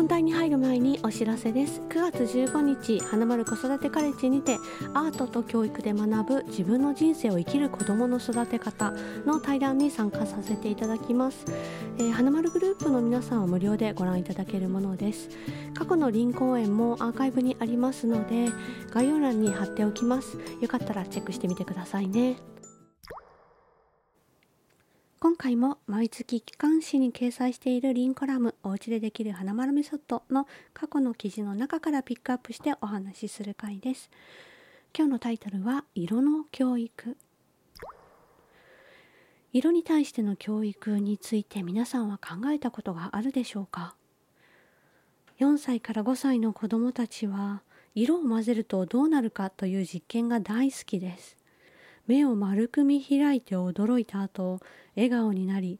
本題に入る前にお知らせです。9月15日花丸子育てカレッジにてアートと教育で学ぶ自分の人生を生きる子どもの育て方の対談に参加させていただきます、えー、花丸グループの皆さんは無料でご覧いただけるものです。過去の林公演もアーカイブにありますので概要欄に貼っておきます。よかったらチェックしてみてくださいね。今回も毎月機関誌に掲載しているリンコラムおうちでできる花丸メソッドの過去の記事の中からピックアップしてお話しする回です。今日のタイトルは色の教育。色に対しての教育について皆さんは考えたことがあるでしょうか？4歳から5歳の子どもたちは色を混ぜるとどうなるかという実験が大好きです。目を丸く見開いて驚いた後笑顔になり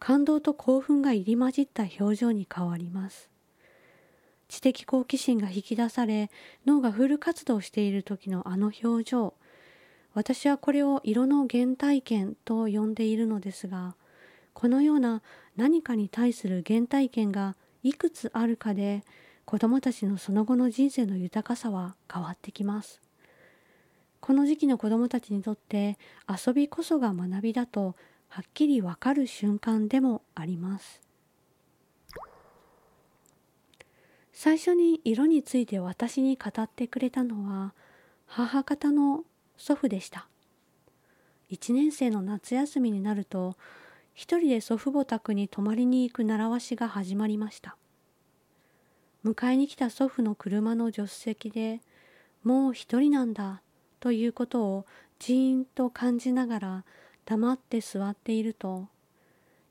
感動と興奮が入り混じった表情に変わります。知的好奇心が引き出され脳がフル活動している時のあの表情私はこれを色の原体験と呼んでいるのですがこのような何かに対する原体験がいくつあるかで子どもたちのその後の人生の豊かさは変わってきます。この時期の子どもたちにとって遊びこそが学びだとはっきりわかる瞬間でもあります。最初に色について私に語ってくれたのは母方の祖父でした。1年生の夏休みになると一人で祖父母宅に泊まりに行く習わしが始まりました。迎えに来た祖父の車の助手席でもう一人なんだ。ということをじーんと感じながら黙って座っていると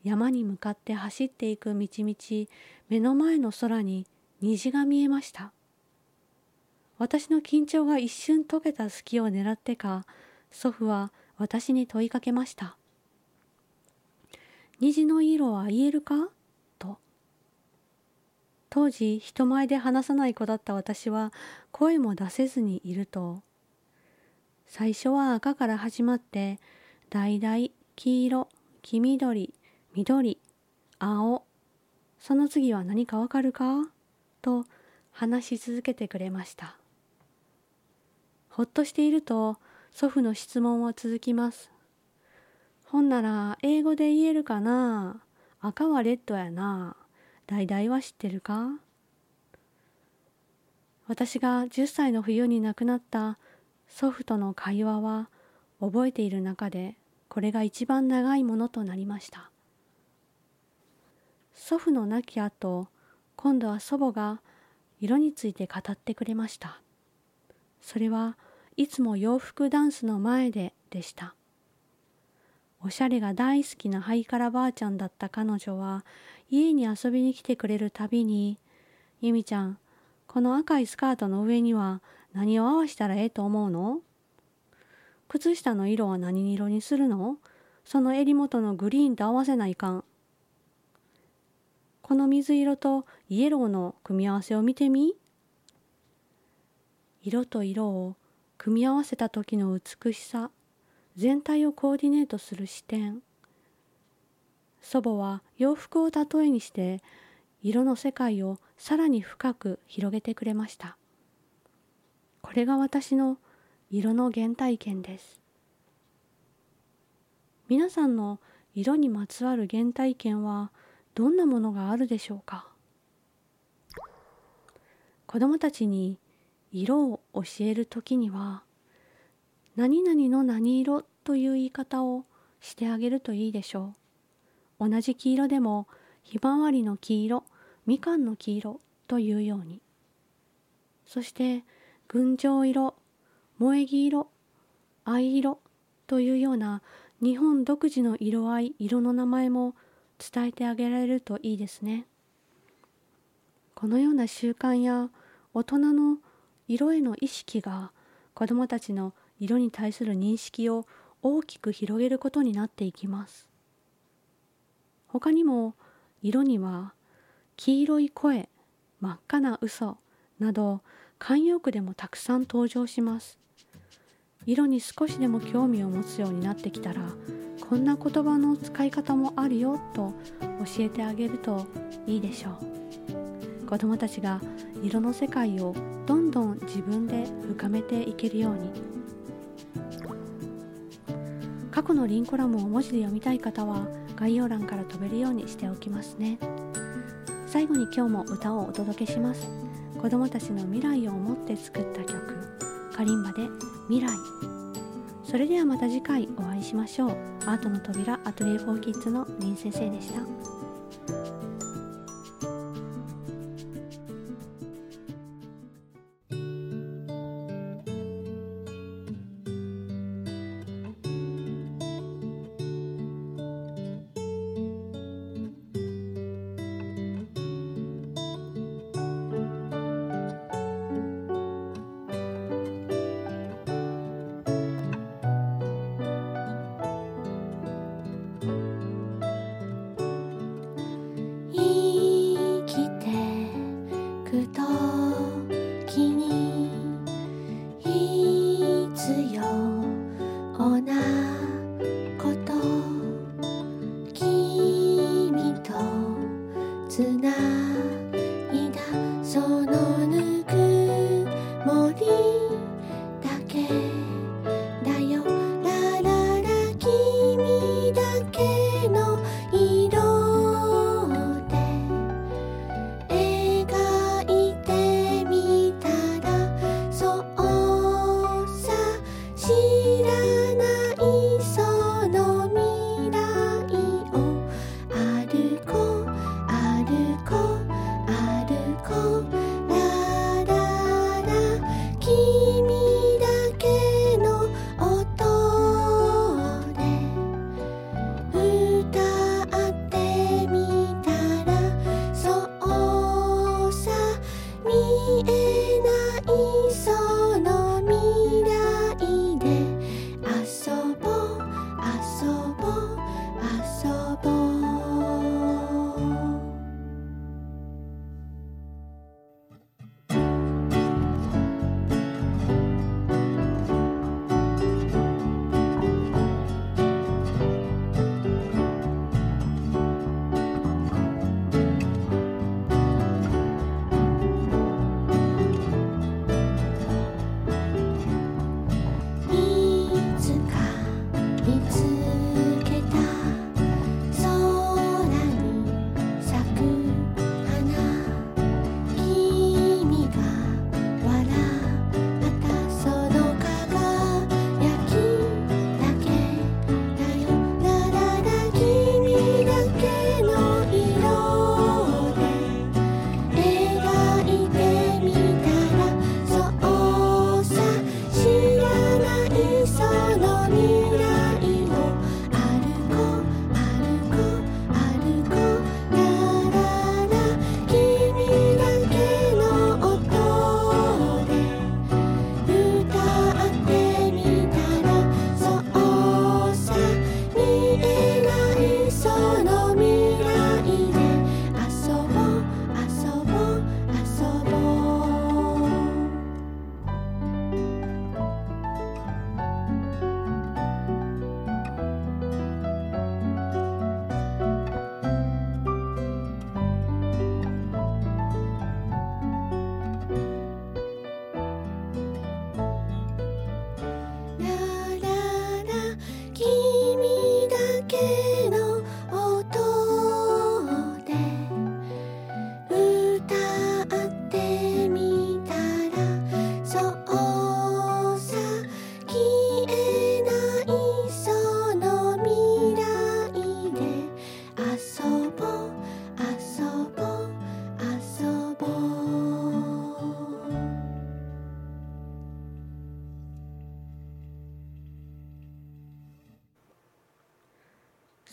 山に向かって走っていく道々目の前の空に虹が見えました。私の緊張が一瞬解けた隙を狙ってか祖父は私に問いかけました。虹の色は言えるか？と。当時人前で話さない子だった私は声も出せずにいると最初は赤から始まって橙黄色黄緑緑青。その次は何かわかるか？と話し続けてくれました。ほっとしていると祖父の質問は続きます。ほんなら英語で言えるかな？赤はレッドやな。橙は知ってるか？私が10歳の冬に亡くなった祖父との会話は覚えている中でこれが一番長いものとなりました。祖父の亡き後今度は祖母が色について語ってくれました。それはいつも洋服ダンスの前ででした。おしゃれが大好きなハイカラばあちゃんだった彼女は家に遊びに来てくれるたびに「ゆみちゃんこの赤いスカートの上には何を合わしたらええと思うの？靴下の色は何色にするの？その襟元のグリーンと合わせないかん。この水色とイエローの組み合わせを見てみ。色と色を組み合わせた時の美しさ、全体をコーディネートする視点。祖母は洋服を例えにして色の世界をさらに深く広げてくれました。これが私の色の原体験です。皆さんの色にまつわる原体験はどんなものがあるでしょうか？子供たちに色を教える時には何々の何色という言い方をしてあげるといいでしょう。同じ黄色でもひまわりの黄色みかんの黄色というように。そして群青色萌木色藍色というような日本独自の色合い色の名前も伝えてあげられるといいですね。このような習慣や大人の色への意識が子どもたちの色に対する認識を大きく広げることになっていきます。他にも色には黄色い声真っ赤な嘘など慣用句でもたくさん登場します。色に少しでも興味を持つようになってきたらこんな言葉の使い方もあるよと教えてあげるといいでしょう。子どもたちが色の世界をどんどん自分で深めていけるように。過去のリンコラムを文字で読みたい方は概要欄から飛べるようにしておきますね。最後に今日も歌をお届けします。子どもたちの未来を思って作った曲カリンバで未来。それではまた次回お会いしましょう。アートの扉アトリエ4キッズの林先生でした。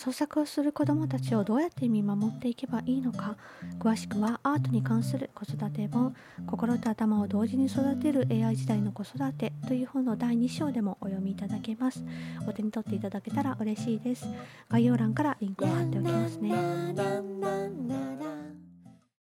創作をする子どもたちをどうやって見守っていけばいいのか詳しくはアートに関する子育て本「心と頭を同時に育てる AI 時代の子育て」という本の第2章でもお読みいただけますお手に取っていただけたら嬉しいです概要欄からリンクを貼っておきますね